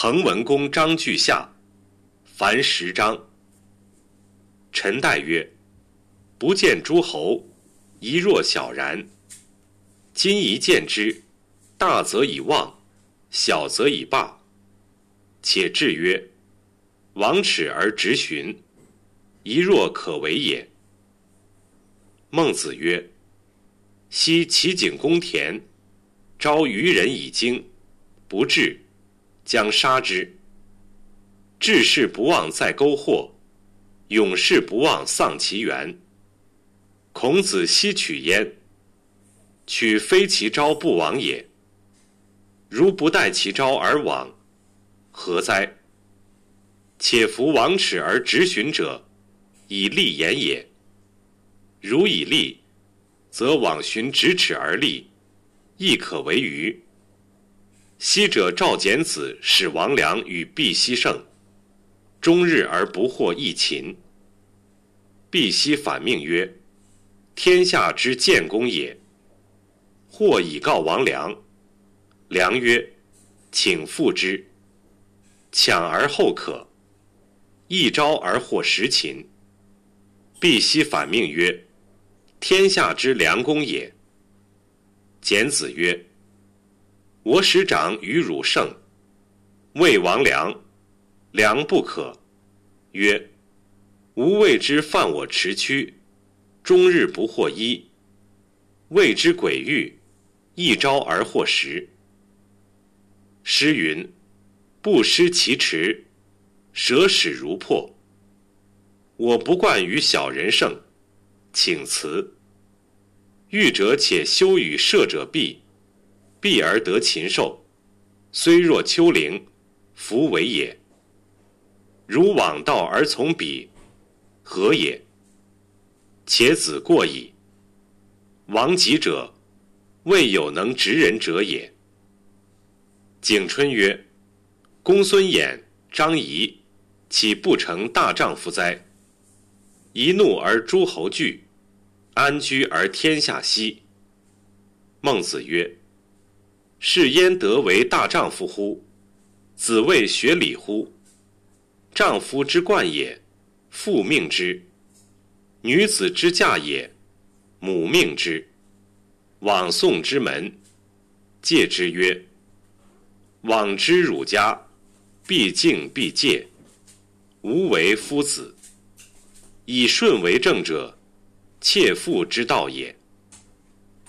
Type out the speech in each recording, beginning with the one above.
滕文公章句下，凡十章。陈代曰：“不见诸侯，一若小然。今一见之，大则以望，小则以霸。且至曰：王耻而直循，一若可为也。”孟子曰：“昔齐景公田，招渔人以经，不至。”将杀之。志士不忘在沟壑，勇士不忘丧其源。孔子奚取焉？取非其招不往也。如不待其招而往，何哉？且夫王耻而直寻者，以立言也。如以立，则往寻直尺而立，亦可为愚。昔者赵简子使王良与毕奚胜，终日而不获一秦。毕奚反命曰：“天下之建功也。”或以告王良，良曰：“请复之。”抢而后可，一招而获十秦。毕奚反命曰：“天下之良公也。”简子曰。我使长与汝胜，谓王良，良不可。曰：吾谓之犯我持躯，终日不获一；谓之诡欲，一朝而获十。诗云：不失其持，舍使如破。我不惯与小人胜，请辞。欲者且修与射者避。避而得禽兽，虽若丘陵，弗为也。如往道而从彼，何也？且子过矣。王己者，未有能执人者也。景春曰：“公孙衍、张仪，岂不成大丈夫哉？一怒而诸侯惧，安居而天下息。”孟子曰。是焉得为大丈夫乎？子谓学礼乎？丈夫之冠也，父命之；女子之嫁也，母命之。往送之门，戒之曰：“往之汝家，必敬必戒。无为夫子。以顺为正者，妾妇之道也。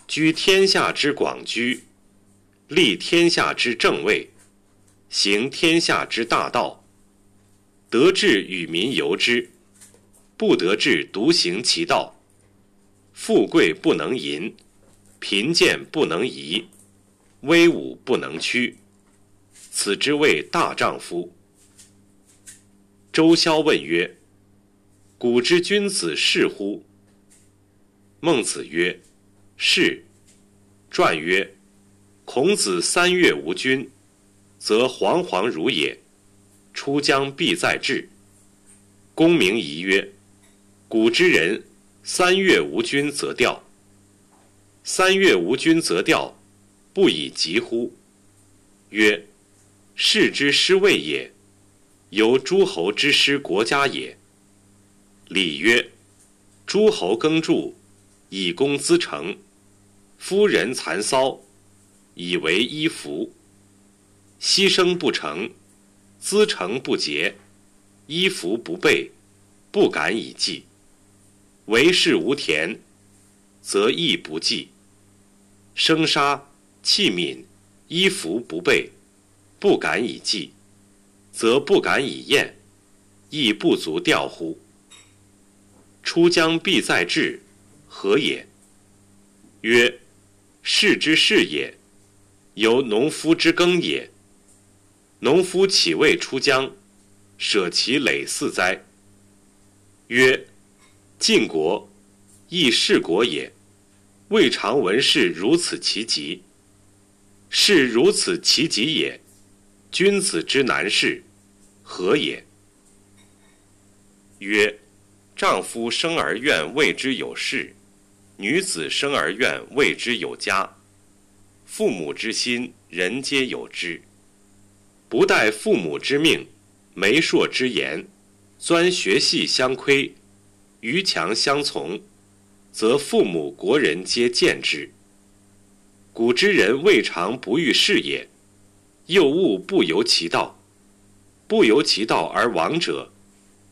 居天下之广居。”立天下之正位，行天下之大道。得志与民由之，不得志独行其道。富贵不能淫，贫贱不能移，威武不能屈。此之谓大丈夫。周萧问曰：“古之君子是乎？”孟子曰：“是。”传曰。孔子三月无君，则惶惶如也。出将必在志。公明仪曰：“古之人，三月无君则调。三月无君则调，不以疾乎？”曰：“士之失位也，由诸侯之失国家也。”礼曰：“诸侯耕助，以公资成；夫人蚕骚。”以为衣服，牺牲不成，资成不竭，衣服不备，不敢以继。为事无田，则亦不继。生杀器皿，衣服不备，不敢以继，则不敢以厌，亦不足调乎？出将必在志，何也？曰：士之事也。由农夫之耕也。农夫岂未出疆，舍其累四哉？曰：晋国，亦是国也。未尝闻士如此其极。是如此其极也，君子之难事，何也？曰：丈夫生而愿为之有事，女子生而愿为之有家。父母之心，人皆有之。不待父母之命，媒妁之言，钻学系相窥，逾墙相从，则父母国人皆见之。古之人未尝不遇事也，又恶不由其道，不由其道而亡者，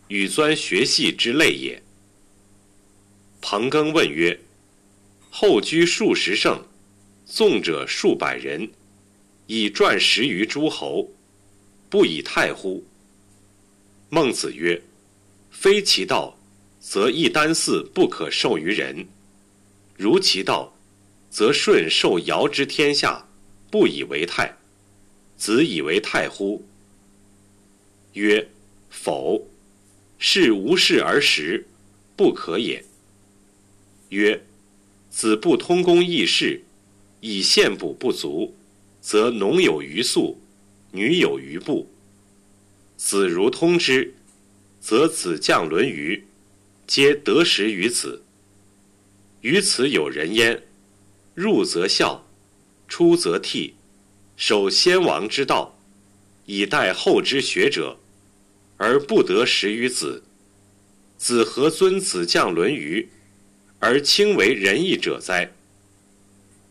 与钻学系之类也。彭庚问曰：“后居数十胜，纵者数百人，以传十余诸侯，不以太乎？”孟子曰：“非其道，则一箪食不可授于人；如其道，则舜受尧之天下，不以为泰，子以为泰乎？”曰：“否，是无事而食，不可也。”曰：“子不通公议事，以献补不足，则农有余粟，女有余布。子如通之，则子将伦于，皆得食于子。于此有人焉：入则孝，出则悌，守先王之道，以待后之学者，而不得食于子。子何尊子将伦于？”而轻为仁义者哉？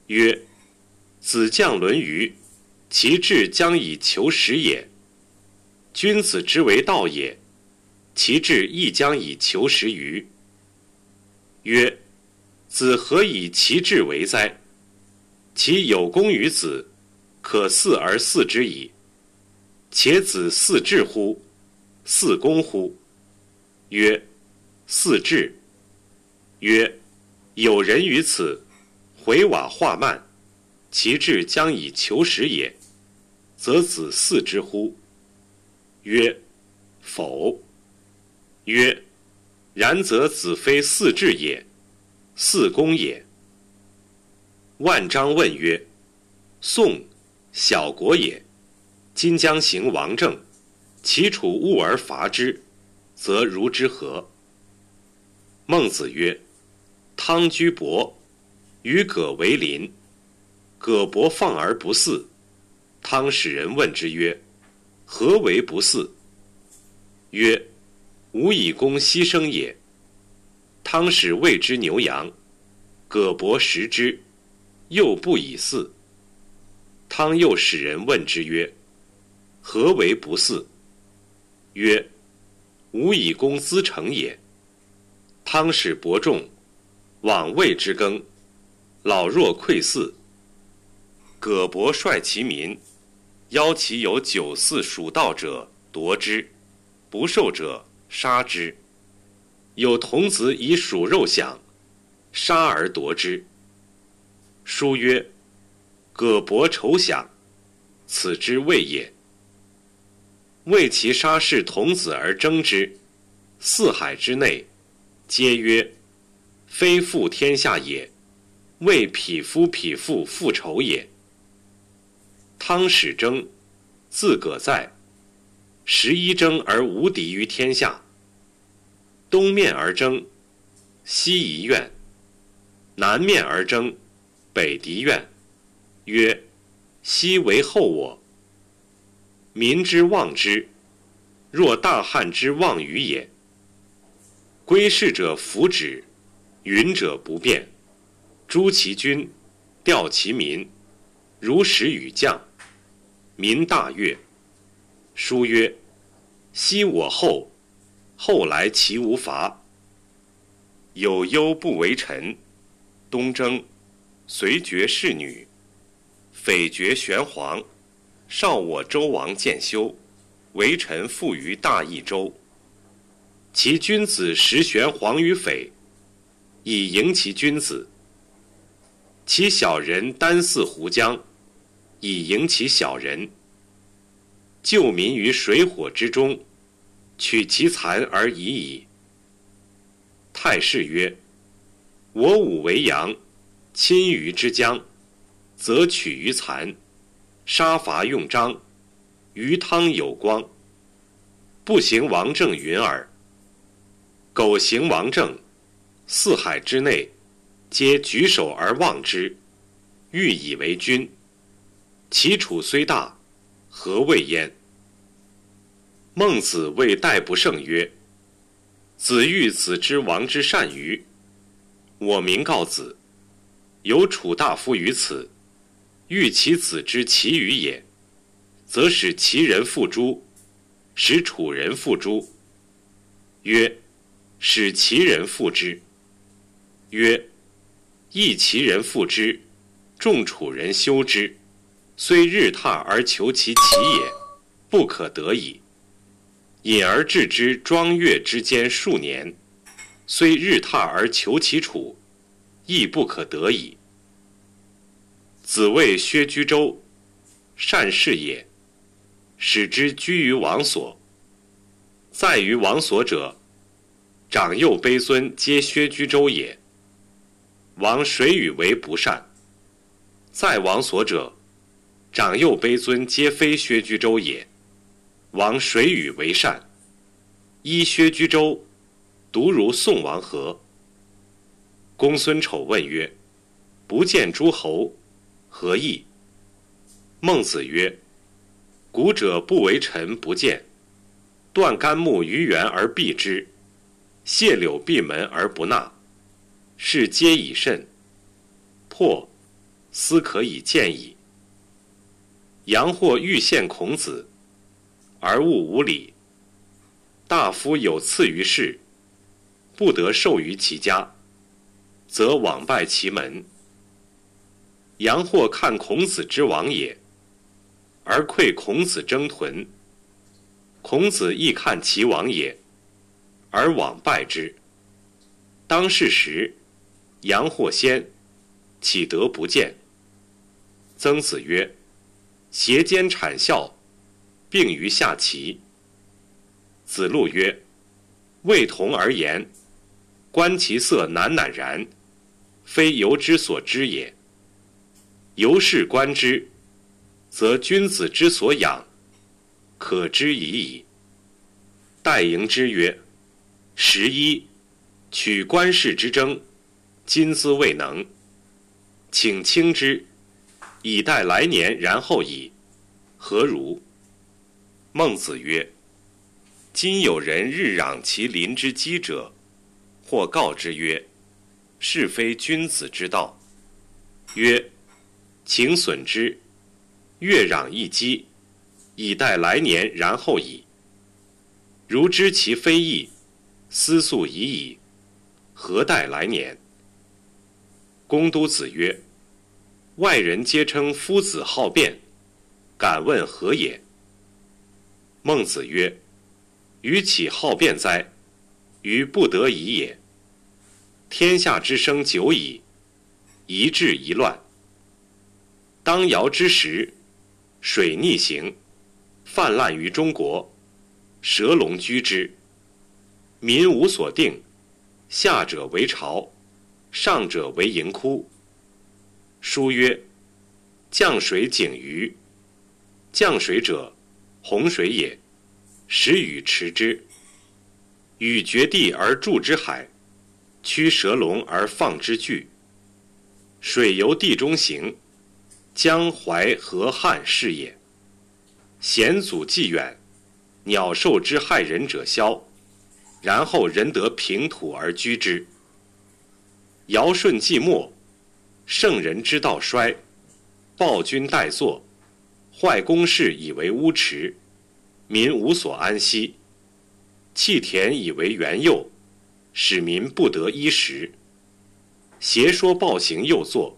曰：子将伦于，其志将以求实也。君子之为道也，其志亦将以求实于。曰：子何以其志为哉？其有功于子，可嗣而嗣之矣。且子似志乎？似公乎？曰：似志。曰：有人于此，回瓦化慢，其志将以求实也，则子嗣之乎？曰：否。曰：然则子非嗣志也，嗣公也。万章问曰：宋，小国也，今将行王政，其处恶而伐之，则如之何？孟子曰。汤居伯，与葛为邻。葛伯放而不祀。汤使人问之曰：“何为不祀？”曰：“吾以公牺牲也。”汤使谓之牛羊。葛伯食之，又不以祀。汤又使人问之曰：“何为不祀？”曰：“吾以公资成也。”汤使伯仲。往谓之耕，老弱馈祀。葛伯率其民，邀其有酒肆属道者夺之，不受者杀之。有童子以属肉享，杀而夺之。书曰：“葛伯仇享，此之谓也。”为其杀是童子而争之，四海之内，皆曰。非复天下也，为匹夫匹妇复仇也。汤始争，自葛在，十一争而无敌于天下。东面而争，西夷怨；南面而争，北狄怨。曰：西为后我。民之望之，若大汉之望于也。归逝者弗止。云者不变，诛其君，调其民，如使与将，民大悦。书曰：“昔我后，后来其无伐。有忧不为臣。东征，随爵侍女，匪绝玄黄，少我周王建修，为臣附于大邑州。其君子食玄黄于匪。”以迎其君子，其小人单似胡将，以迎其小人。救民于水火之中，取其残而已矣。太师曰：“我武为阳，亲于之将，则取于残；杀伐用章，于汤有光。不行王政云耳。苟行王政。”四海之内，皆举手而望之，欲以为君。其楚虽大，何谓焉？孟子谓戴不胜曰：“子欲子之王之善于？我明告子，有楚大夫于此，欲其子之其余也，则使其人复诸，使楚人复诸。曰：使其人复之。曰：益其人复之，众楚人修之，虽日榻而求其齐也，不可得矣。”引而治之庄月之间数年，虽日榻而求其楚，亦不可得矣。子谓薛居周：“善事也，使之居于王所。在于王所者，长幼卑尊皆薛居周也。王谁与为不善？在王所者，长幼卑尊皆非薛居周也。”王谁与为善？依薛居周，独如宋王何？公孙丑问曰：“不见诸侯，何意？”孟子曰：“古者不为臣不见，断干木于原而避之，谢柳闭门而不纳，是皆以慎。破，斯可以见矣。”杨或欲献孔子。而物无礼，大夫有赐于世，不得授于其家，则枉拜其门。杨或看孔子之亡也，而愧孔子征屯。孔子亦看其亡也，而往拜之。当是时，阳或先，岂得不见？曾子曰：“挟奸谄笑。”并于下齐。子路曰：“未同而言，观其色难赧然，非由之所知也。由是观之，则君子之所养，可知已矣。”戴迎之曰：“十一，取官事之争，今兹未能，请轻之，以待来年，然后矣。何如？”孟子曰：“今有人日攘其邻之饥者，或告之曰：‘是非君子之道。’曰：‘请损之，月攘一饥，以待来年，然后矣。’如知其非义，思素已矣，何待来年？”公都子曰：“外人皆称夫子好辩，敢问何也？”孟子曰：“予岂好辩哉？于不得已也。天下之生久矣，一治一乱。当尧之时，水逆行，泛滥于中国，蛇龙居之，民无所定，下者为巢，上者为盈窟。书曰：‘降水井鱼，降水者。’”洪水也，时禹持之。禹绝地而筑之海，驱蛇龙而放之巨。水由地中行，江淮河汉是也。险阻既远，鸟兽之害人者消，然后人得平土而居之。尧舜既没，圣人之道衰，暴君代作。坏公室以为屋池，民无所安息；弃田以为园囿，使民不得衣食。邪说暴行又作，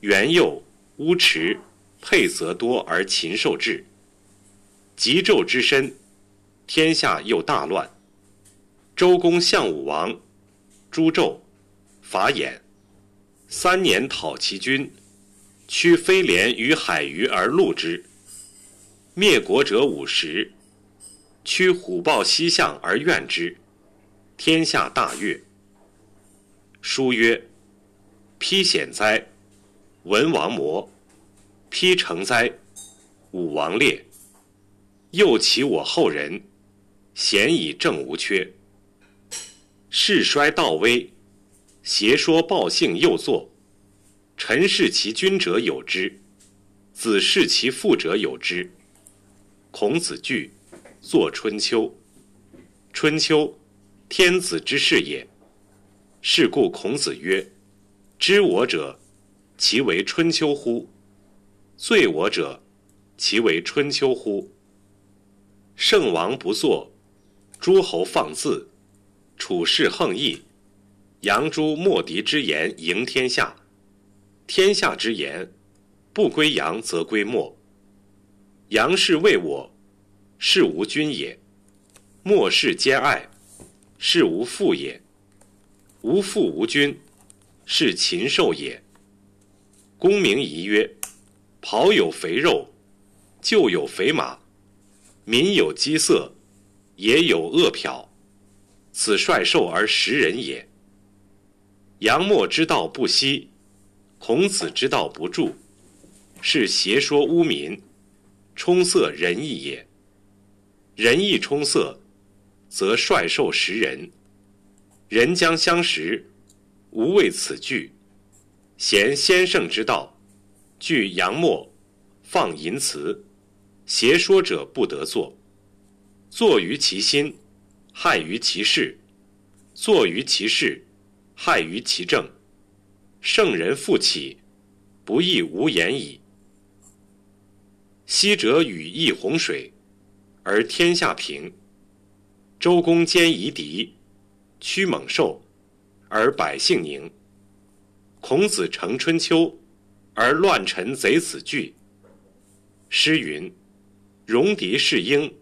园囿、屋池，配则多而禽兽至。极纣之身，天下又大乱。周公相武王诛纣，伐偃，三年讨其君。驱飞廉于海鱼而戮之，灭国者五十；驱虎豹西向而怨之，天下大悦。书曰：“披险哉，文王谟；披成哉，武王烈。又其我后人，贤以正无缺。世衰道危，邪说暴性又作。”臣视其君者有之，子视其父者有之。孔子惧，作春秋。春秋，天子之事也。是故孔子曰：“知我者，其为春秋乎？罪我者，其为春秋乎？”圣王不作，诸侯放肆，处事横溢，扬诸莫敌之言，赢天下。天下之言，不归扬则归莫。杨氏为我，是无君也；莫氏兼爱，是无父也。无父无君，是禽兽也。公明仪曰：“庖有肥肉，厩有肥马，民有饥色，也有饿殍。此率兽而食人也。”杨墨之道不息，孔子之道不著，是邪说污民，充塞仁义也。仁义充塞，则率兽食人。人将相食，无为此惧。贤先圣之道，具阳墨，放淫辞，邪说者不得作。作于其心，害于其事；作于其事，害于其政。圣人复起，不亦无言矣。昔者禹抑洪水，而天下平；周公兼夷狄。驱猛兽，而百姓宁。孔子成春秋，而乱臣贼子惧。诗云：“戎狄是英，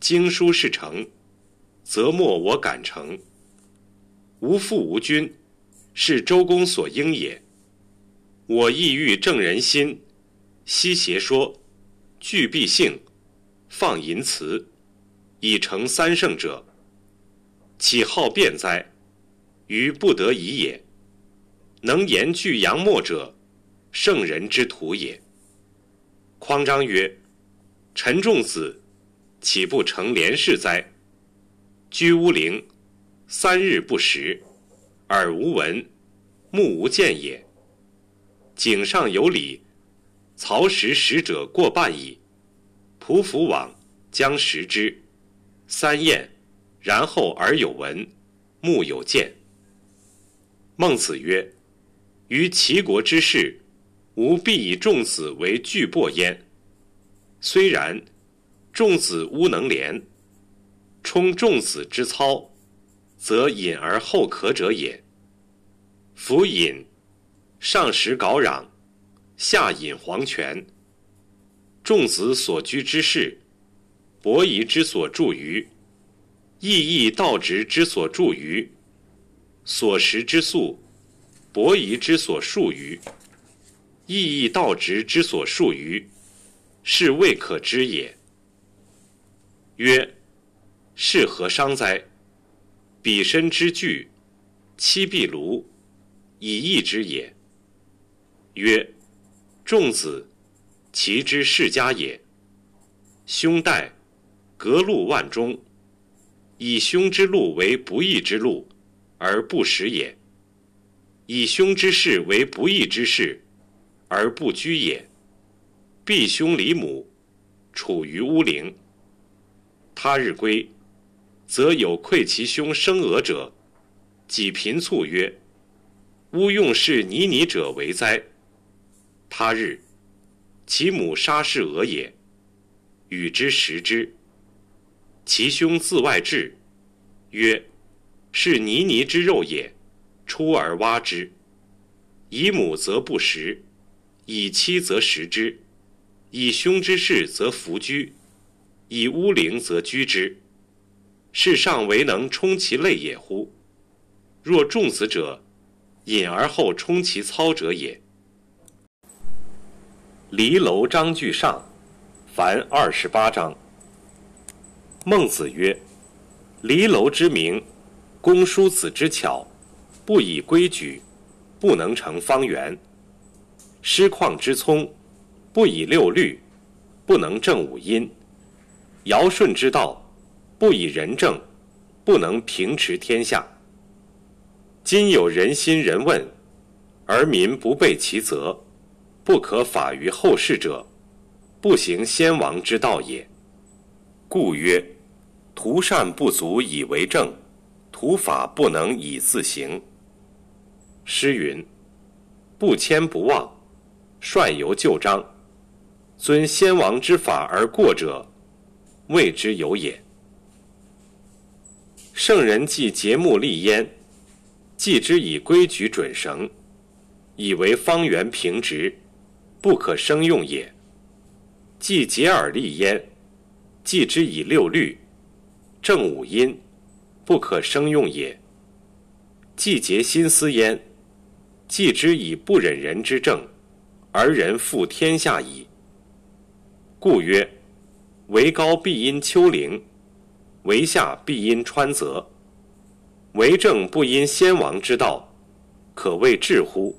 经书是成，则莫我敢成。”无父无君，是周公所应也。我意欲正人心，息邪说，惧必性，放淫辞，以成三圣者。岂好辩哉？于不得已也。能言具阳墨者，圣人之徒也。匡章曰：“陈仲子，岂不成廉士哉？居乌陵，三日不食，耳无闻，目无见也。井上有礼，曹食食者过半矣。匍匐往，将食之，三宴。”然后耳有闻，目有见。孟子曰：“于齐国之事，吾必以仲子为巨擘焉。虽然，仲子乌能连，充仲子之操，则隐而后可者也。夫隐，上食缟壤，下饮黄泉。仲子所居之室，伯夷之所住于。”义义道直之所著于，所食之粟，伯夷之所述于，义义道直之所述于，是未可知也。曰：是何伤哉？彼身之具，妻壁庐，以义之也。曰：仲子，其之世家也。兄代，革禄万中。以兄之路为不义之路，而不食也；以兄之事为不义之事，而不居也。必兄离母，处于乌陵。他日归，则有愧其兄生俄者，己贫卒曰：“吾用是泥泥者为哉？”他日，其母杀是俄也，与之食之。其兄自外至，曰：“是泥泥之肉也，出而挖之。以母则不食，以妻则食之，以兄之事则弗居，以乌陵则居之。世上唯能充其类也乎？若仲子者，隐而后充其操者也。”离楼章句上，凡二十八章。孟子曰：“离楼之名，公叔子之巧，不以规矩，不能成方圆；师旷之聪，不以六律，不能正五音；尧舜之道，不以仁政，不能平持天下。今有人心人问，而民不备其责，不可法于后世者，不行先王之道也。”故曰：图善不足以为政，图法不能以自行。诗云：“不迁不忘，率由旧章。遵先王之法而过者，谓之有也。”圣人既节目立焉，既之以规矩准绳，以为方圆平直，不可生用也；既节而立焉，既之以六律，正五音，不可生用也；既节心思焉，既之以不忍人之政，而人负天下矣。故曰：为高必因丘陵。为下必因川泽，为政不因先王之道，可谓智乎？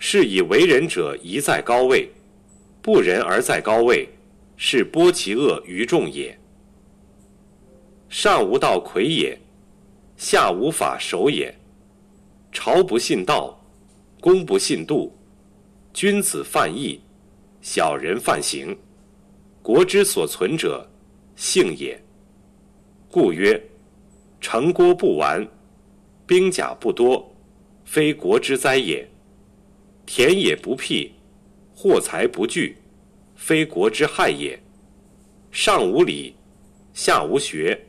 是以为人者宜在高位，不仁而在高位，是播其恶于众也。上无道魁也，下无法守也。朝不信道，公不信度，君子犯义，小人犯行，国之所存者，幸也。故曰：城郭不完，兵甲不多，非国之灾也；田野不辟，货财不聚，非国之害也。上无礼，下无学，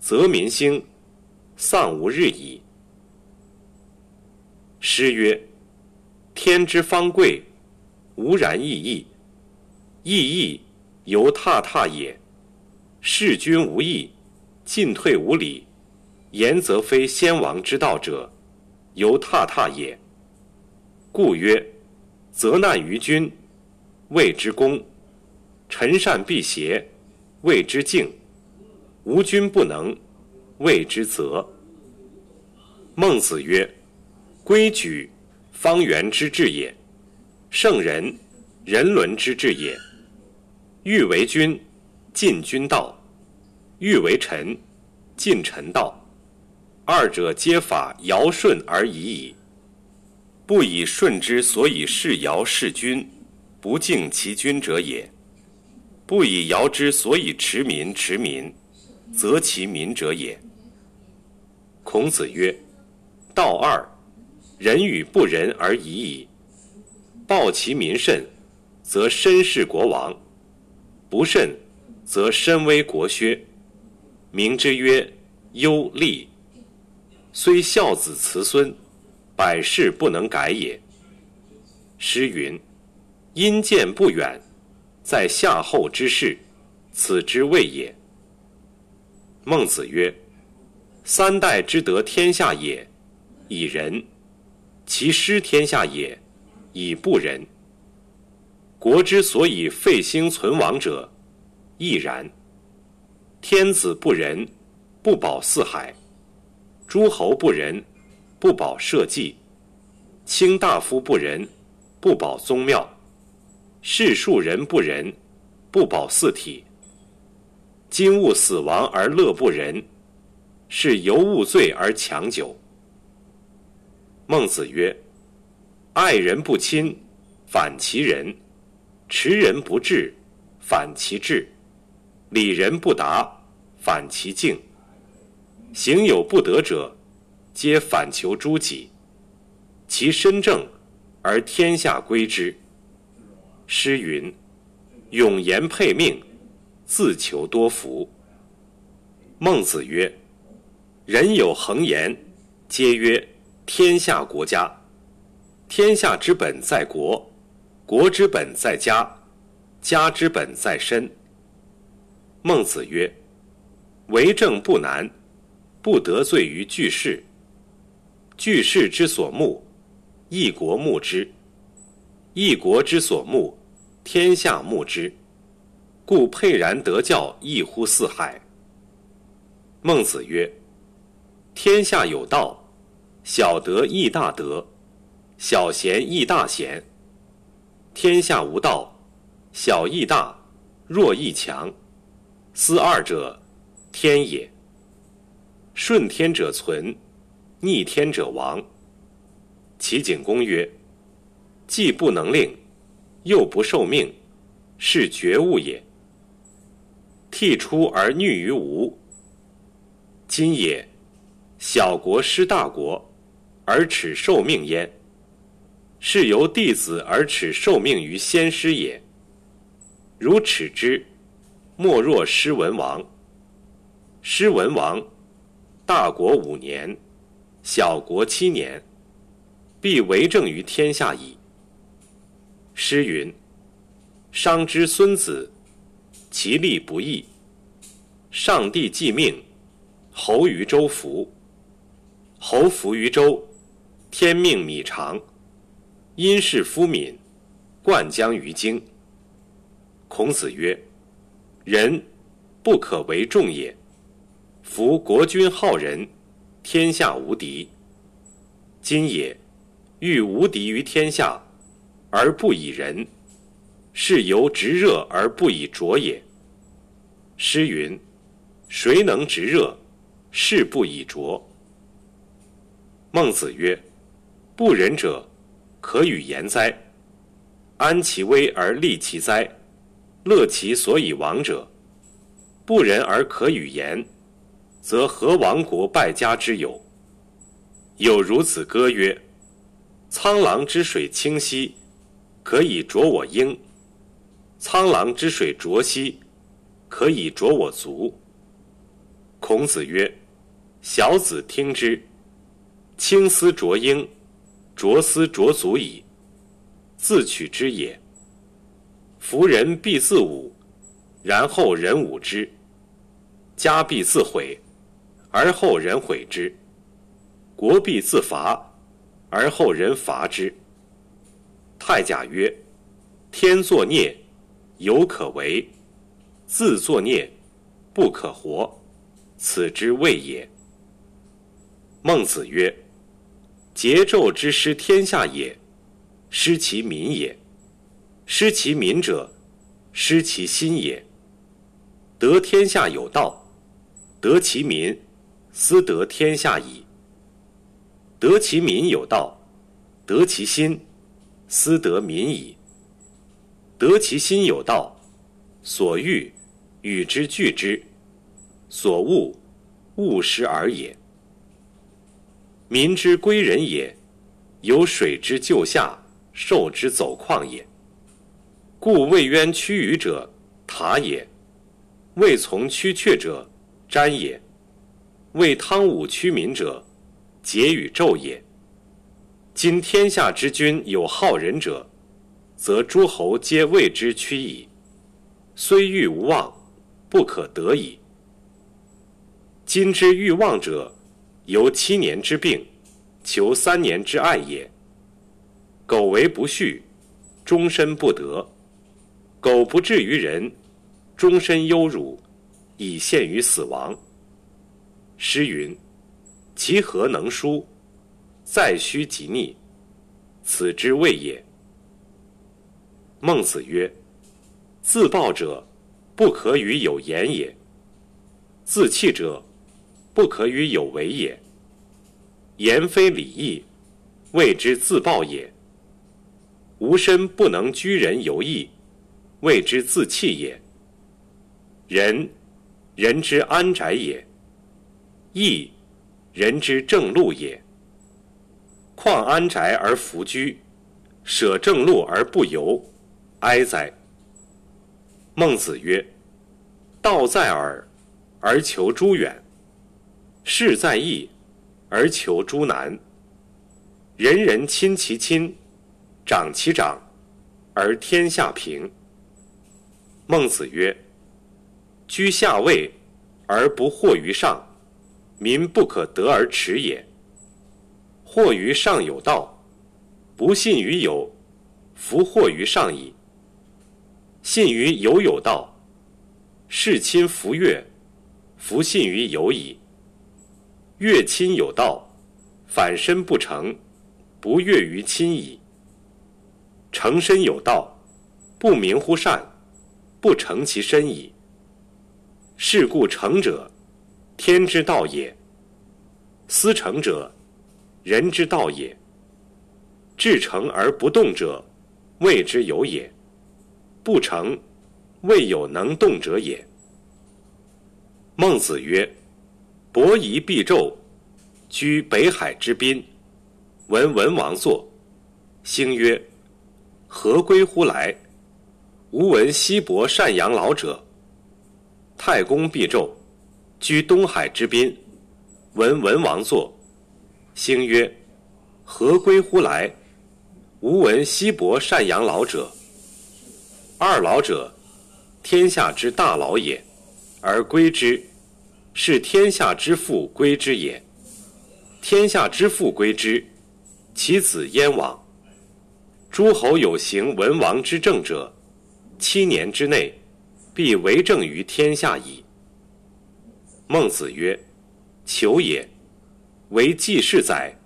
则民兴，丧无日矣。诗曰：天之方贵，无然异义。异义犹踏踏也。事君无义。进退无礼，言则非先王之道者，犹踏踏也。故曰：责难于君，谓之公；臣善避邪，谓之敬；无君不能，谓之责。孟子曰：规矩，方圆之治也；圣人，人伦之治也。欲为君，尽君道。欲为臣，尽臣道，二者皆法尧舜而已矣。不以舜之所以事尧事君，不敬其君者也；不以尧之所以持民持民，则其民者也。孔子曰：“道二，仁与不仁而已矣。报其民甚，则身事国王；不甚，则身危国削。”名之曰忧利，虽孝子慈孙，百世不能改也。诗云：“因见不远，在夏后之事，此之谓也。”孟子曰：“三代之得天下也，以仁；其失天下也，以不仁。国之所以废兴存亡者，亦然。”天子不仁，不保四海；诸侯不仁，不保社稷；卿大夫不仁，不保宗庙；士庶人不仁，不保四体。今物死亡而乐不仁，是犹物罪而强久。孟子曰：“爱人不亲，反其仁；持人不治，反其志。”礼人不达，反其敬；行有不得者，皆反求诸己。其身正，而天下归之。诗云：“永言配命，自求多福。”孟子曰：“人有恒言，皆曰天下国家。天下之本在国，国之本在家，家之本在身。”孟子曰：“为政不难，不得罪于巨士。巨士之所慕，一国慕之；一国之所慕，天下慕之。故沛然得教，异乎四海。”孟子曰：“天下有道，小德亦大德，小贤亦大贤。天下无道，小亦大，弱亦强。”思二者，天也。顺天者存，逆天者亡。齐景公曰：“既不能令，又不受命，是觉悟也。”替出而逆于无。今也，小国失大国，而耻受命焉。是由弟子而耻受命于先师也。如耻之，莫若失文王。诗文王，大国五年，小国七年，必为政于天下矣。诗云：“商之孙子，其利不义。上帝既命，侯于周服。侯服于周，天命米长。因事夫敏，灌浆于京。”孔子曰：“人不可为众也。夫国君好仁，天下无敌。今也，欲无敌于天下。”而不以仁，是由直热而不以浊也。诗云：“谁能直热，是不以浊。”孟子曰：“不仁者，可与言哉？安其危而利其哉？乐其所以亡者，不仁而可与言，则何亡国败家之有？有孺子歌曰：‘沧浪之水清兮。’”可以濯我缨，沧浪之水浊兮，可以濯我足。孔子曰：“小子听之。青丝濯缨，浊丝濯足矣，自取之也。夫人必自侮，然后人侮之；家必自毁，而后人毁之；国必自伐，而后人伐之。”太甲曰：“天作孽，犹可为；自作孽，不可活。此之谓也。”孟子曰：“桀纣之失天下也，失其民也。失其民者，失其心也。得天下有道，得其民，斯得天下矣。得其民有道，得其心。”斯得民矣。得其心有道，所欲与之俱之，所恶勿施而也。民之归人也，有水之就下，兽之走旷也。故未渊屈羽者，塔也；未从屈阙者，瞻也；为汤武屈民者，桀与纣也。今天下之君有好仁者，则诸侯皆为之屈矣。虽欲无望，不可得矣。今之欲望者，由七年之病，求三年之爱也。苟为不恤，终身不得；苟不至于人，终身忧辱，以陷于死亡。诗云：“其何能书？”再虚即逆，此之谓也。孟子曰：“自暴者，不可与有言也；自弃者，不可与有为也。言非礼义，谓之自暴也；无身不能居人有义，谓之自弃也。仁，人之安宅也；义，人之正路也。”况安宅而弗居，舍正路而不游，哀哉！孟子曰：“道在耳，而求诸远；事在易，而求诸难。人人亲其亲，长其长，而天下平。”孟子曰：“居下位，而不惑于上，民不可得而耻也。”惑于上有道，不信于有，弗惑于上矣。信于有有道，事亲弗悦，弗信于有矣。悦亲有道，反身不成，不悦于亲矣。成身有道，不明乎善，不成其身矣。是故成者，天之道也；思成者，人之道也。至诚而不动者，谓之有也；不成，未有能动者也。孟子曰：“伯夷必纣，居北海之滨，闻文王作，兴曰：‘何归乎来？’吾闻西伯善养老者。太公必纣，居东海之滨，闻文王作，兴曰：‘何归乎来？’吾闻西伯善养老者。二老者，天下之大老也，而归之。”是天下之父归之也。天下之父归之，其子燕往？诸侯有行文王之政者，七年之内，必为政于天下矣。孟子曰：“求也。为季氏载，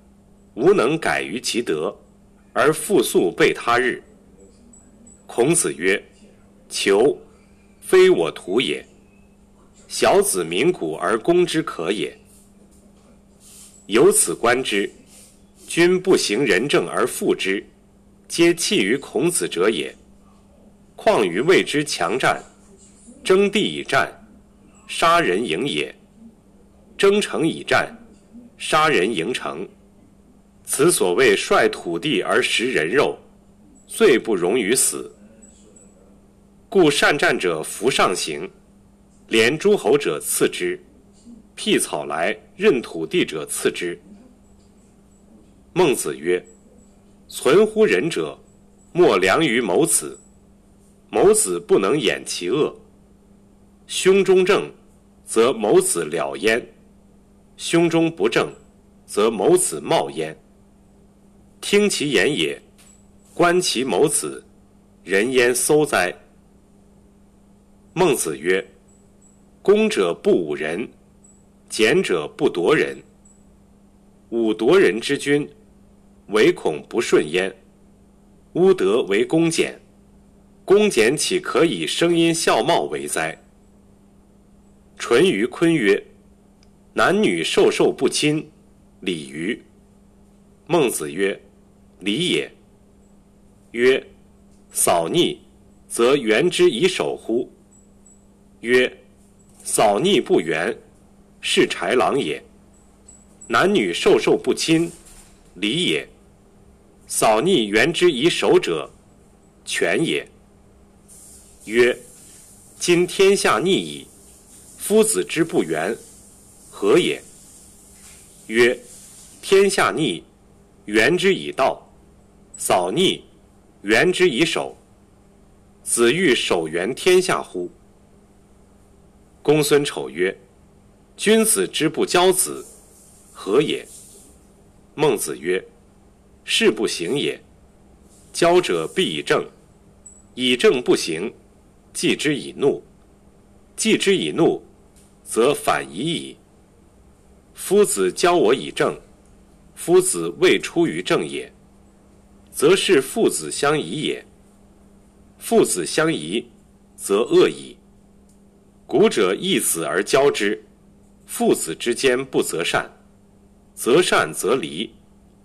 吾能改于其德，而复速备他日。”孔子曰：“求，非我徒也。”小子鸣鼓而攻之可也。由此观之，君不行仁政而复之，皆弃于孔子者也。况于谓之强战，争地以战，杀人营也；争城以战，杀人营城。此所谓率土地而食人肉，罪不容于死。故善战者弗上行。连诸侯者次之，辟草来任土地者次之。孟子曰：“存乎仁者，莫良于谋子。谋子不能掩其恶。胸中正，则谋子了焉；胸中不正，则谋子冒焉。听其言也，观其谋子，人焉搜哉？”孟子曰。攻者不侮人，俭者不夺人。侮夺人之君，唯恐不顺焉。乌德为公俭，公俭岂可以声音笑貌为哉？淳于髡曰：“男女授受不亲，礼于。”孟子曰：“礼也。”曰：“扫逆，则援之以守乎？”曰。扫逆不圆，是豺狼也；男女授受不亲，礼也。扫逆圆之以守者，权也。曰：今天下逆矣，夫子之不圆，何也？曰：天下逆，圆之以道；扫逆，圆之以守。子欲守圆天下乎？公孙丑曰：“君子之不教子，何也？”孟子曰：“事不行也。教者必以正，以正不行，继之以怒；继之以怒，则反夷矣。夫子教我以正，夫子未出于正也，则是父子相疑也。父子相疑，则恶矣。”古者义子而教之，父子之间不择善，择善则离，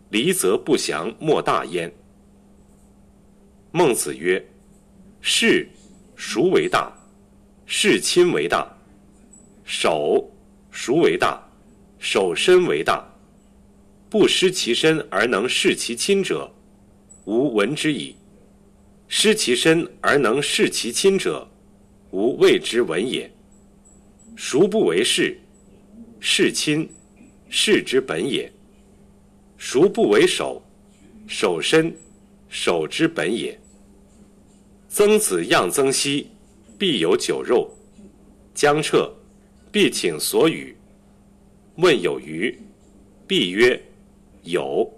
离则不祥，莫大焉。孟子曰：“事孰为大？事亲为大。守孰为大？守身为大。不失其身而能事其亲者，吾闻之矣；失其身而能事其亲者，”吾谓之闻也。孰不为事？事亲，事之本也。孰不为守？守身，守之本也。曾子样曾皙，必有酒肉。将彻，必请所与。问有余，必曰有。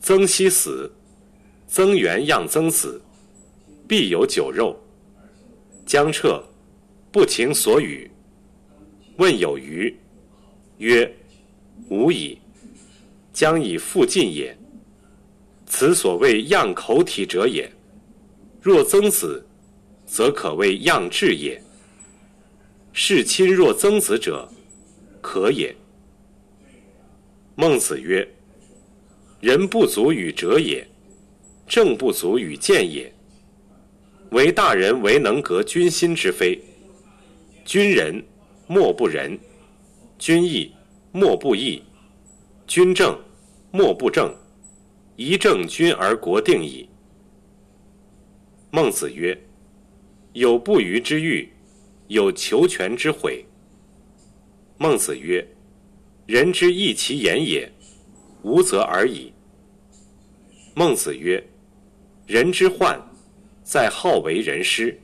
曾皙死，曾元样曾子，必有酒肉。将彻，不请所与。问有余，曰：无矣。将以复进也。此所谓样口体者也。若曾子，则可谓样志也。是亲若曾子者，可也。孟子曰：人不足与哲也，政不足与见也。唯大人唯能革君心之非，君仁莫不仁；君义，莫不义；君正，莫不正。一正君而国定矣。孟子曰：“有不虞之欲，有求全之悔。”孟子曰：“人之义其言也，无则而已。”孟子曰：“人之患，在好为人师。”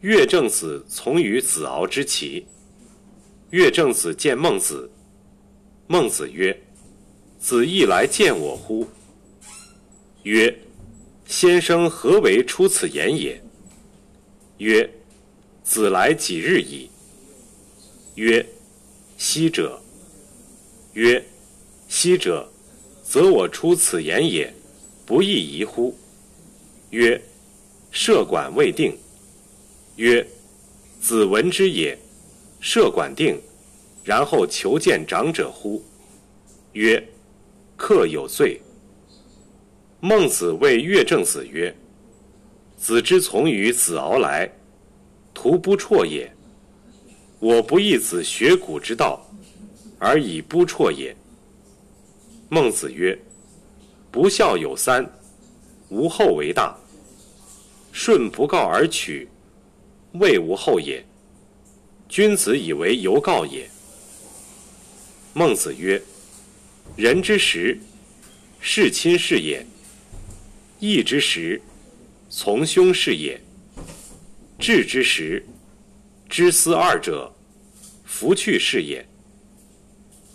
乐正子从于子敖之齐。乐正子见孟子。孟子曰：“子亦来见我乎？”曰：“先生何为出此言也？”曰：“子来几日矣？”曰：“昔者。”曰：“昔者，则我出此言也，不亦宜乎？”曰：“设馆未定。”曰：“子闻之也，设馆定，然后求见长者乎？”曰：“客有罪。”孟子谓乐正子曰：“子之从于子敖来，徒不辍也。我不义子学古之道，而以不辍也。”孟子曰：“不孝有三，无后为大。顺不告而取。”未无后也。君子以为犹告也。孟子曰：“人之时，事亲是也；义之时，从兄是也；智之时，知思二者，弗去是也；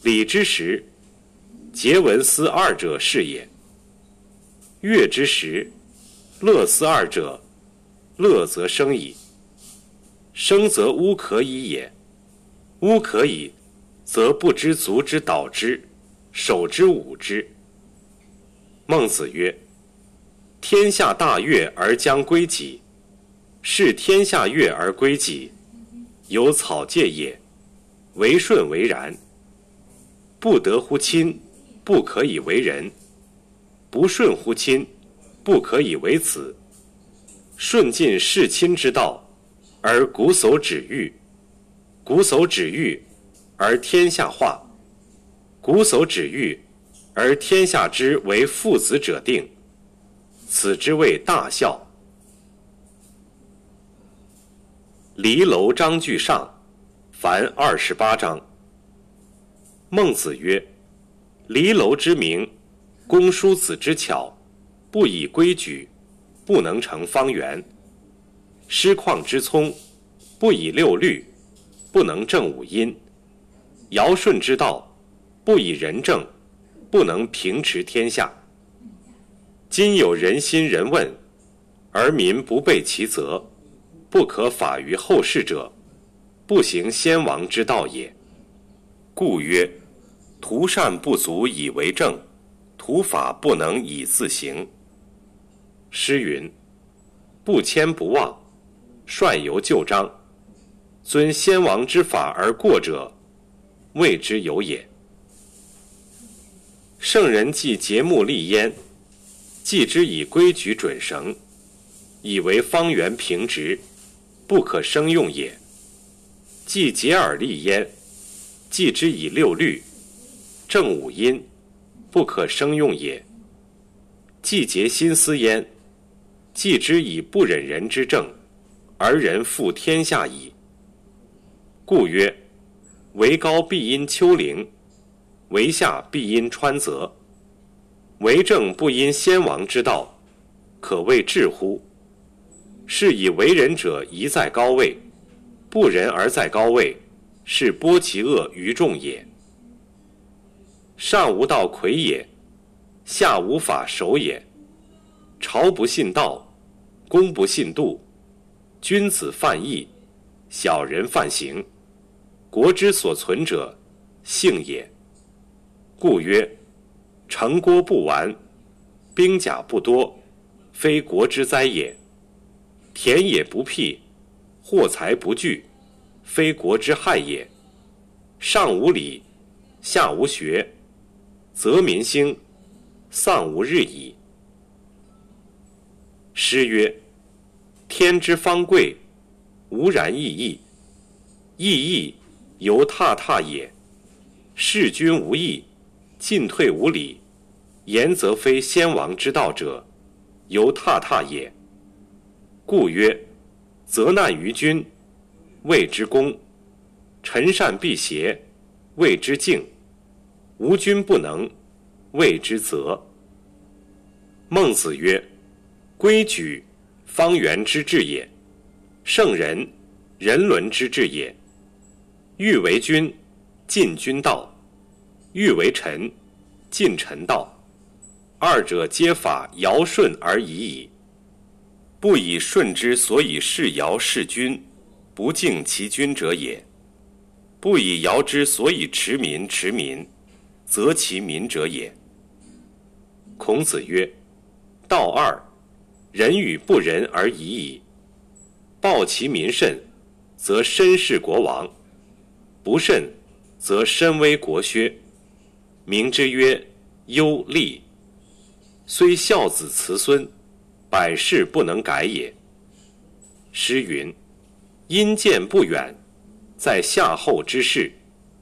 礼之时，节文思二者是也；乐之时，乐思二者，乐则生矣。”生则乌可以也，乌可以，则不知足之导之，守之侮之。孟子曰：“天下大悦而将归己，是天下悦而归己，有草芥也，为顺为然。不得乎亲，不可以为人；不顺乎亲，不可以为子。顺尽事亲之道。”而古叟止欲，古叟止欲，而天下化；古叟止欲，而天下之为父子者定。此之谓大孝。离楼章句上，凡二十八章。孟子曰：“离楼之名，公叔子之巧，不以规矩，不能成方圆。”师旷之聪，不以六律，不能正五音；尧舜之道，不以仁政，不能平持天下。今有人心人问，而民不备其责，不可法于后世者，不行先王之道也。故曰：图善不足以为政，图法不能以自行。诗云：不迁不忘。率由旧章，遵先王之法而过者，谓之有也。圣人既节目立焉，既之以规矩准绳，以为方圆平直，不可生用也；既竭而立焉，既之以六律，正五音，不可生用也；既竭心思焉，既之以不忍人之政。而人负天下矣。故曰：为高必因丘陵，为下必因川泽。为政不因先王之道，可谓至乎？是以为人者宜在高位，不仁而在高位，是播其恶于众也。上无道魁也，下无法守也。朝不信道，公不信度。君子犯义，小人犯刑。国之所存者，信也。故曰：城郭不完，兵甲不多，非国之灾也；田野不辟，货财不聚，非国之害也。上无礼，下无学，则民兴，丧无日矣。诗曰。天之方贵，无然异义。义义，犹踏踏也。事君无义，进退无礼，言则非先王之道者，犹踏踏也。故曰：责难于君，谓之公；臣善辟邪，谓之敬；无君不能，谓之责。孟子曰：规矩，方圆之治也；圣人，人伦之治也。欲为君。尽君道，欲为臣，尽臣道。二者皆法尧舜而已矣。不以舜之所以事尧事君，不敬其君者也；不以尧之所以持民持民，则其民者也。孔子曰：“道二，仁与不仁而已矣。报其民甚，则身事国王；不慎。”则身危国削，名之曰忧利。虽孝子慈孙，百世不能改也。诗云：“因见不远，在夏后之事，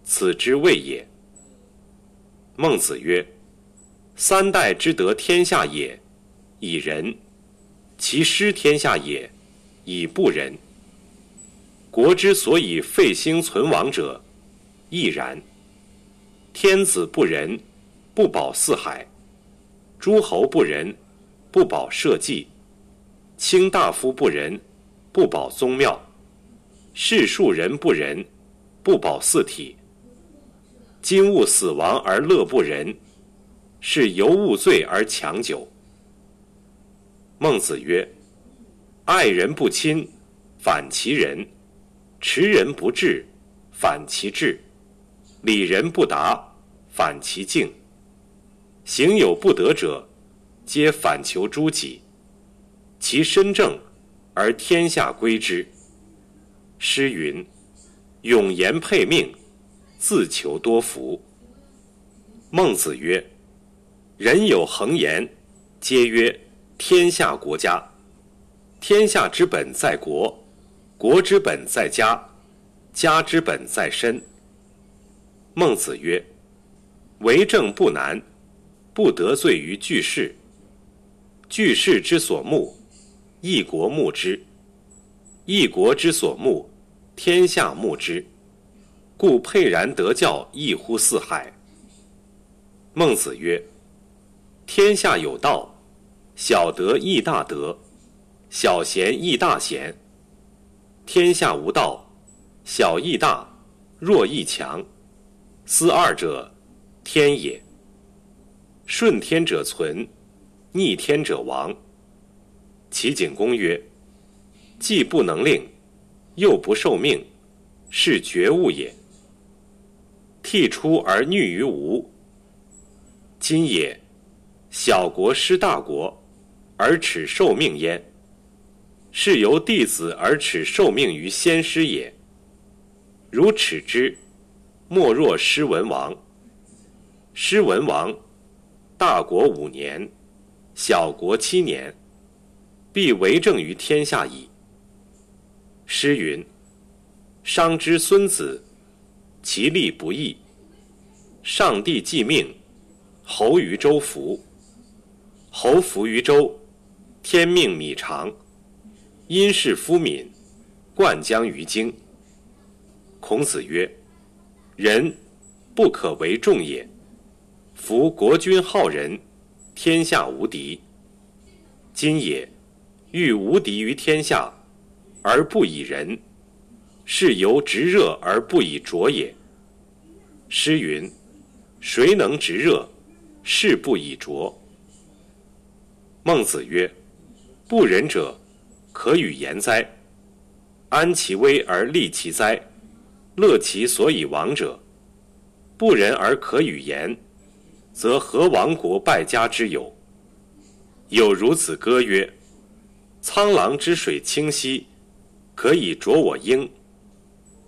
此之谓也。”孟子曰：“三代之得天下也，以仁；其失天下也，以不仁。国之所以废兴存亡者。”亦然。天子不仁，不保四海；诸侯不仁，不保社稷；卿大夫不仁，不保宗庙；士庶人不仁，不保四体。今勿死亡而乐不仁，是犹物罪而强久。孟子曰：“爱人不亲，反其仁；持人不治，反其智。”礼人不达，反其敬；行有不得者，皆反求诸己。其身正，而天下归之。诗云：“永言配命，自求多福。”孟子曰：“人有恒言，皆曰天下国家。天下之本在国，国之本在家，家之本在身。”孟子曰：“为政不难，不得罪于巨士。巨士之所慕，一国慕之；一国之所慕，天下慕之。故沛然得教，异乎四海。”孟子曰：“天下有道，小德亦大德，小贤亦大贤。天下无道，小亦大，弱亦强。”思二者，天也。顺天者存，逆天者亡。齐景公曰：“既不能令，又不受命，是绝物也。替出而逆于吴。今也，小国失大国，而耻受命焉，是由弟子而耻受命于先师也。如耻之。”莫若失文王。失文王，大国五年，小国七年，必为政于天下矣。诗云：“商之孙子，其利不义。上帝既命，侯于周服。侯服于周，天命米长，因事夫敏，灌浆于京。”孔子曰。人不可为众也。夫国君好仁，天下无敌。今也欲无敌于天下，而不以仁，是由直热而不以浊也。诗云：“谁能直热，是不以浊。”孟子曰：“不仁者，可与言哉？安其危而利其灾。”乐其所以亡者，不仁而可与言，则何亡国败家之有？有孺子歌曰：“沧浪之水清兮，可以濯我缨；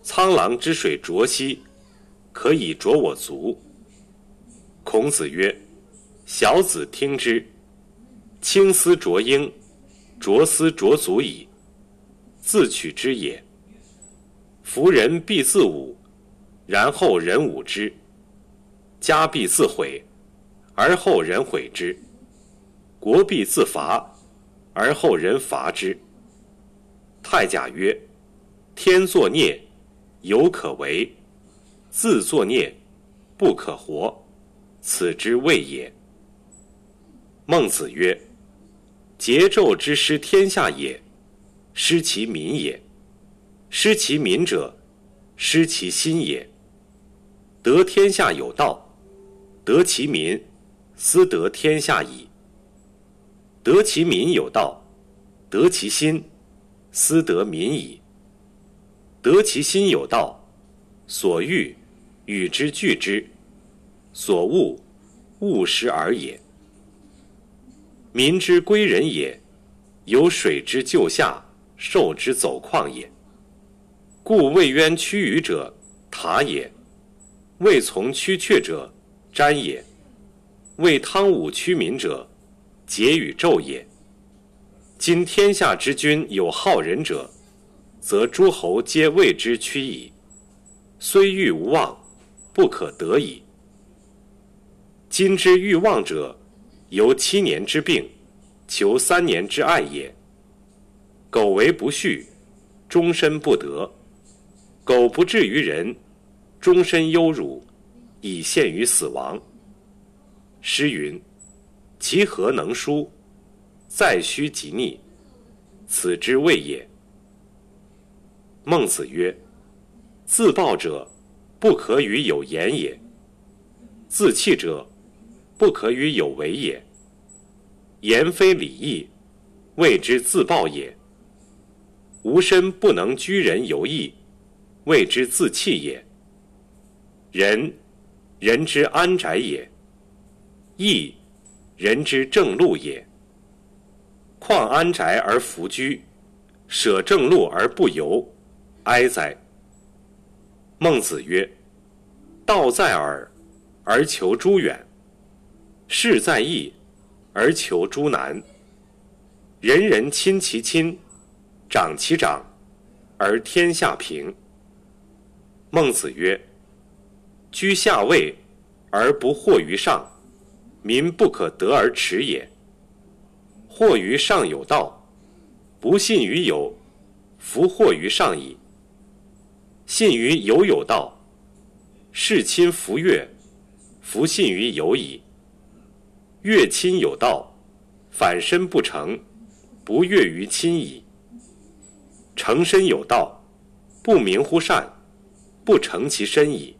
沧浪之水浊兮，可以濯我足。”孔子曰：“小子听之。青丝濯缨，濯丝濯足矣。自取之也。”夫人必自侮，然后人侮之；家必自毁，而后人毁之；国必自伐，而后人伐之。太甲曰：天作孽，犹可为；自作孽，不可活。此之谓也。孟子曰：桀纣之失天下也，失其民也。失其民者，失其心也。得天下有道，得其民，斯得天下矣。得其民有道，得其心，斯得民矣。得其心有道，所欲与之俱之，所恶勿施而也。民之归人也，有水之就下，兽之走旷也。故未渊屈鱼者，塔也；未从屈阙者，瞻也；为汤武屈民者，桀与纣也。今天下之君有好仁者，则诸侯皆为之屈矣。虽欲无望，不可得矣。今之欲望者，由七年之病，求三年之爱也。苟为不恤，终身不得；苟不至于人，终身忧辱，以陷于死亡。诗云：“其何能书？在须及逆，此之谓也。”孟子曰：“自暴者，不可与有言也；自弃者，不可与有为也。”言非礼义，谓之自暴也；无身不能居人有义，谓之自弃也。仁，人之安宅也；义，人之正路也。况安宅而弗居，舍正路而不游，哀哉！孟子曰：“道在耳，而求诸远；事在易。”而求诸难。人人亲其亲，长其长，而天下平。孟子曰：“居下位而不惑于上，民不可得而耻也。惑于上有道，不信于有，弗惑于上矣。信于有有道，事亲弗悦，弗信于有矣。”悦亲有道，反身不成，不悦于亲矣。成身有道，不明乎善，不成其身矣。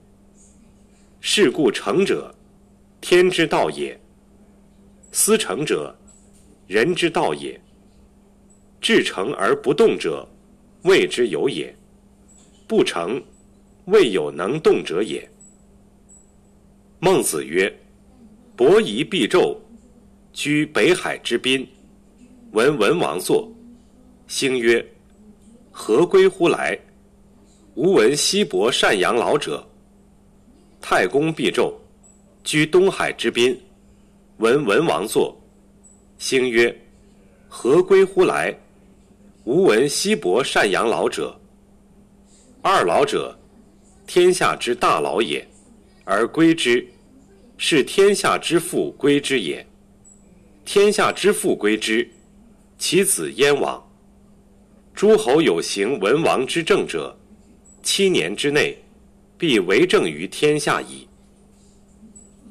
是故成者，天之道也；思成者，人之道也。至诚而不动者，谓之有也；不成，谓有能动者也。孟子曰。伯夷必纣，居北海之滨，闻文王作，兴曰：“何归乎来？吾闻西伯善养老者。”太公必纣，居东海之滨，闻文王作，兴曰：“何归乎来？吾闻西伯善养老者。”二老者，天下之大老也，而归之。是天下之父归之也。天下之父归之，其子焉往？诸侯有行文王之政者，七年之内，必为政于天下矣。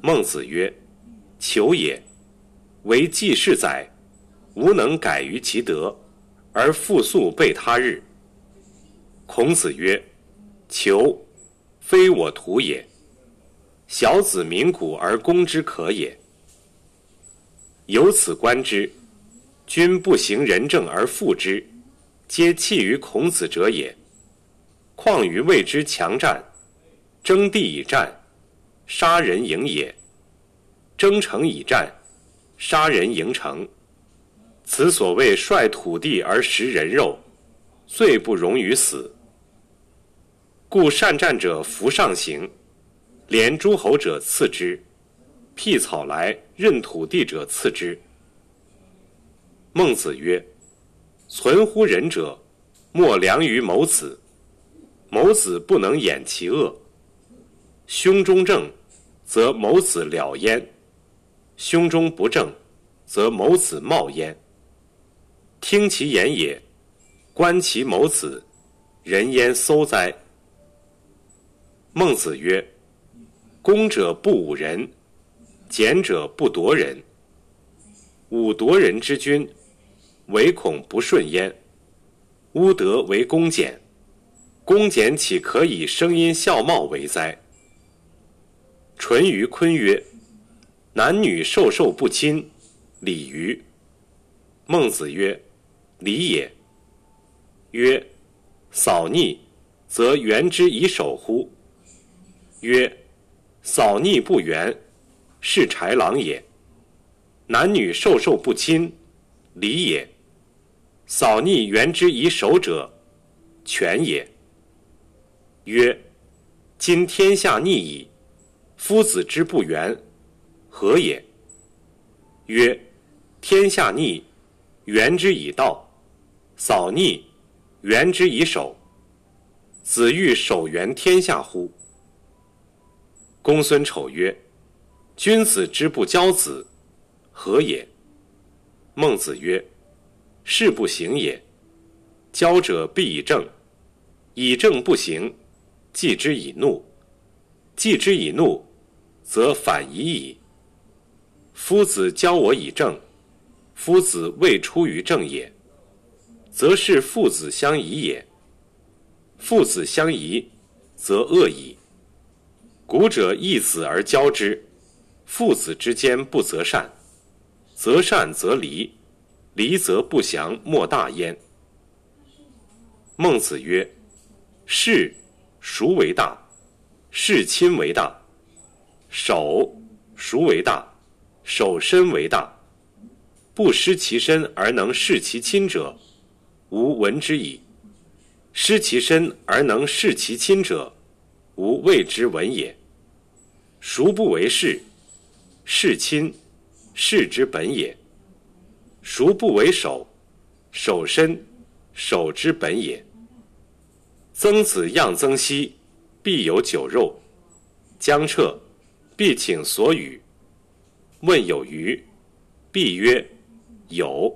孟子曰：“求也，为季氏载，吾能改于其德，而复速备他日。”孔子曰：“求，非我徒也。”小子鸣鼓而攻之可也。由此观之，君不行仁政而复之，皆弃于孔子者也。况于谓之强战，争地以战，杀人营也；争城以战，杀人营城。此所谓率土地而食人肉，罪不容于死。故善战者弗上行。连诸侯者次之，辟草来任土地者次之。孟子曰：“存乎仁者，莫良于谋子。谋子不能掩其恶；胸中正，则某子了焉；胸中不正，则某子冒焉。听其言也，观其某子，人焉搜哉？孟子曰：“攻者不侮人，俭者不夺人。侮夺人之君，唯恐不顺焉。乌德为公俭，公俭岂可以声音笑貌为哉？”淳于髡曰：“男女授受不亲，礼于？”孟子曰：“礼也。”曰：“扫逆，则原之以守乎？”曰：扫逆不圆，是豺狼也。男女授受不亲，礼也。扫逆圆之以守者，权也。曰：今天下逆矣，夫子之不圆，何也？曰：天下逆，圆之以道；扫逆，圆之以守。子欲守圆天下乎？公孙丑曰：“君子之不教子，何也？”孟子曰：“事不行也。教者必以正，以正不行，继之以怒；继之以怒，则反夷矣。夫子教我以正，夫子未出于正也，则是父子相疑也。父子相疑，则恶矣。”古者义子而教之，父子之间不择善，择善则离，离则不祥，莫大焉。孟子曰：“事孰为大？事亲为大。守孰为大？守身为大。不失其身而能事其亲者，吾闻之矣；失其身而能事其亲者，吾谓之闻也。”孰不为事？事亲，事之本也。孰不为守？守身，守之本也。曾子样曾皙，必有酒肉。将彻，必请所与。问有余，必曰有。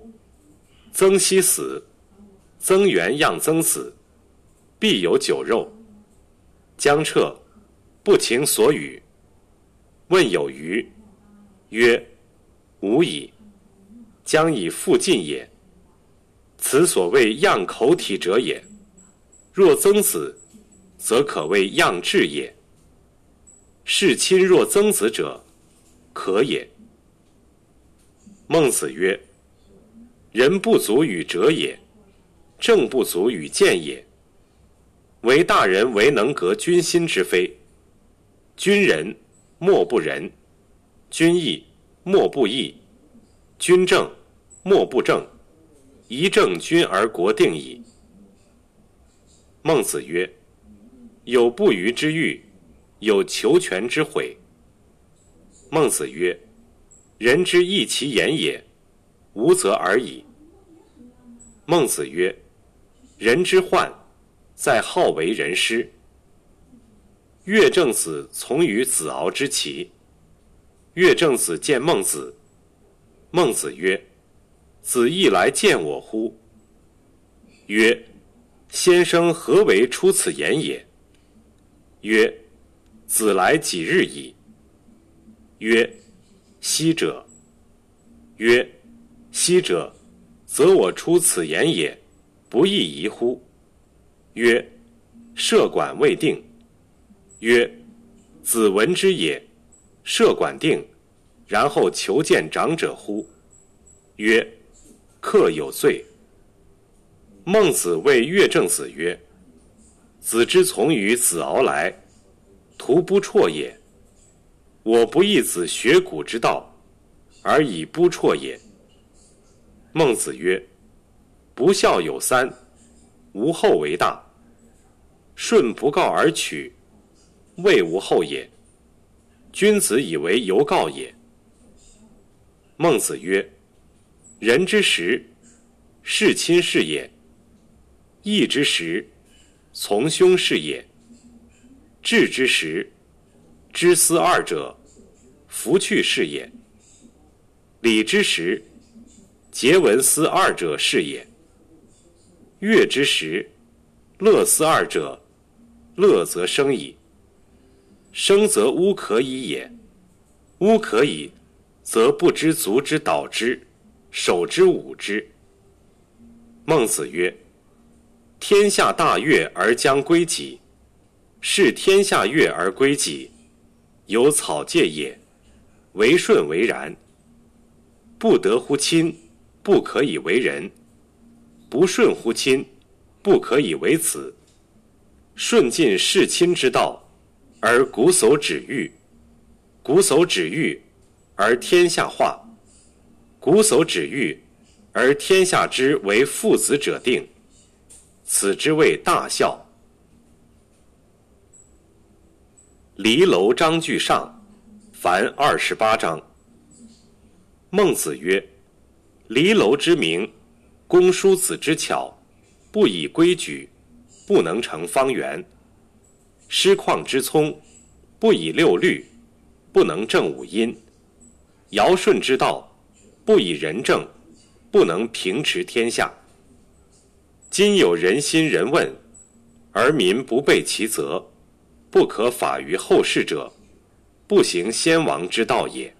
曾皙死，曾元样曾子，必有酒肉。将彻，不请所与。问有余，曰：“无矣。”将以复进也。此所谓样口体者也。若曾子，则可谓样志也。事亲若曾子者，可也。孟子曰：“人不足与者也，政不足与见也。唯大人唯能革君心之非，君仁。”莫不仁，君义莫不义，君正莫不正，一正君而国定矣。孟子曰：“有不虞之欲，有求全之悔。”孟子曰：“人之义其言也，无则而已。”孟子曰：“人之患，在好为人师。”乐正子从于子敖之齐。乐正子见孟子。孟子曰：“子亦来见我乎？”曰：“先生何为出此言也？”曰：“子来几日矣？”曰：“昔者。”曰：“昔者，则我出此言也，不亦宜乎？”曰：“设馆未定。”曰：“子闻之也，设馆定，然后求见长者乎？”曰：“客有罪。”孟子谓乐正子曰：“子之从于子敖来，徒不辍也。我不义子学古之道，而以不辍也。”孟子曰：“不孝有三，无后为大。顺不告而取。”未无后也。君子以为犹告也。孟子曰：“人之时，事亲是也；义之时，从兄是也。治之时，知思二者，弗去是也。礼之时，节闻思二者是也。乐之时，乐思二者，乐则生矣。生则乌可以也，乌可以，则不知足之蹈之，守之侮之。孟子曰：“天下大悦而将归己。”是天下悦而归己，有草芥也，为顺为然。不得乎亲，不可以为人；不顺乎亲，不可以为子。顺尽事亲之道，而瞽叟止欲；瞽叟止欲，而天下化；瞽叟止欲，而天下之为父子者定。此之谓大孝。离楼章句上，凡二十八章。孟子曰：“离楼之名，公叔子之巧，不以规矩，不能成方圆；师旷之聪，不以六律，不能正五音；尧舜之道，不以仁政，不能平持天下。今有人心人问，而民不备其责。”不可法于后世者，不行先王之道也。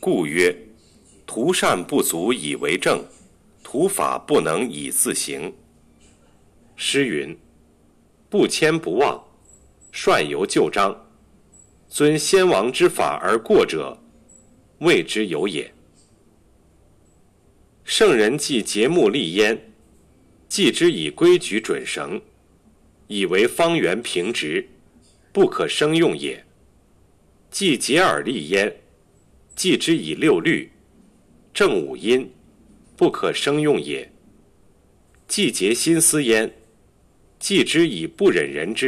故曰：图善不足以为政，图法不能以自行。诗云：“不迁不忘，率由旧章。遵先王之法而过者，谓之有也。”圣人既节目立焉，既之以规矩准绳，以为方圆平直。不可生用也。既结而立焉，既之以六律，正五音，不可生用也。既结心思焉，既之以不忍人之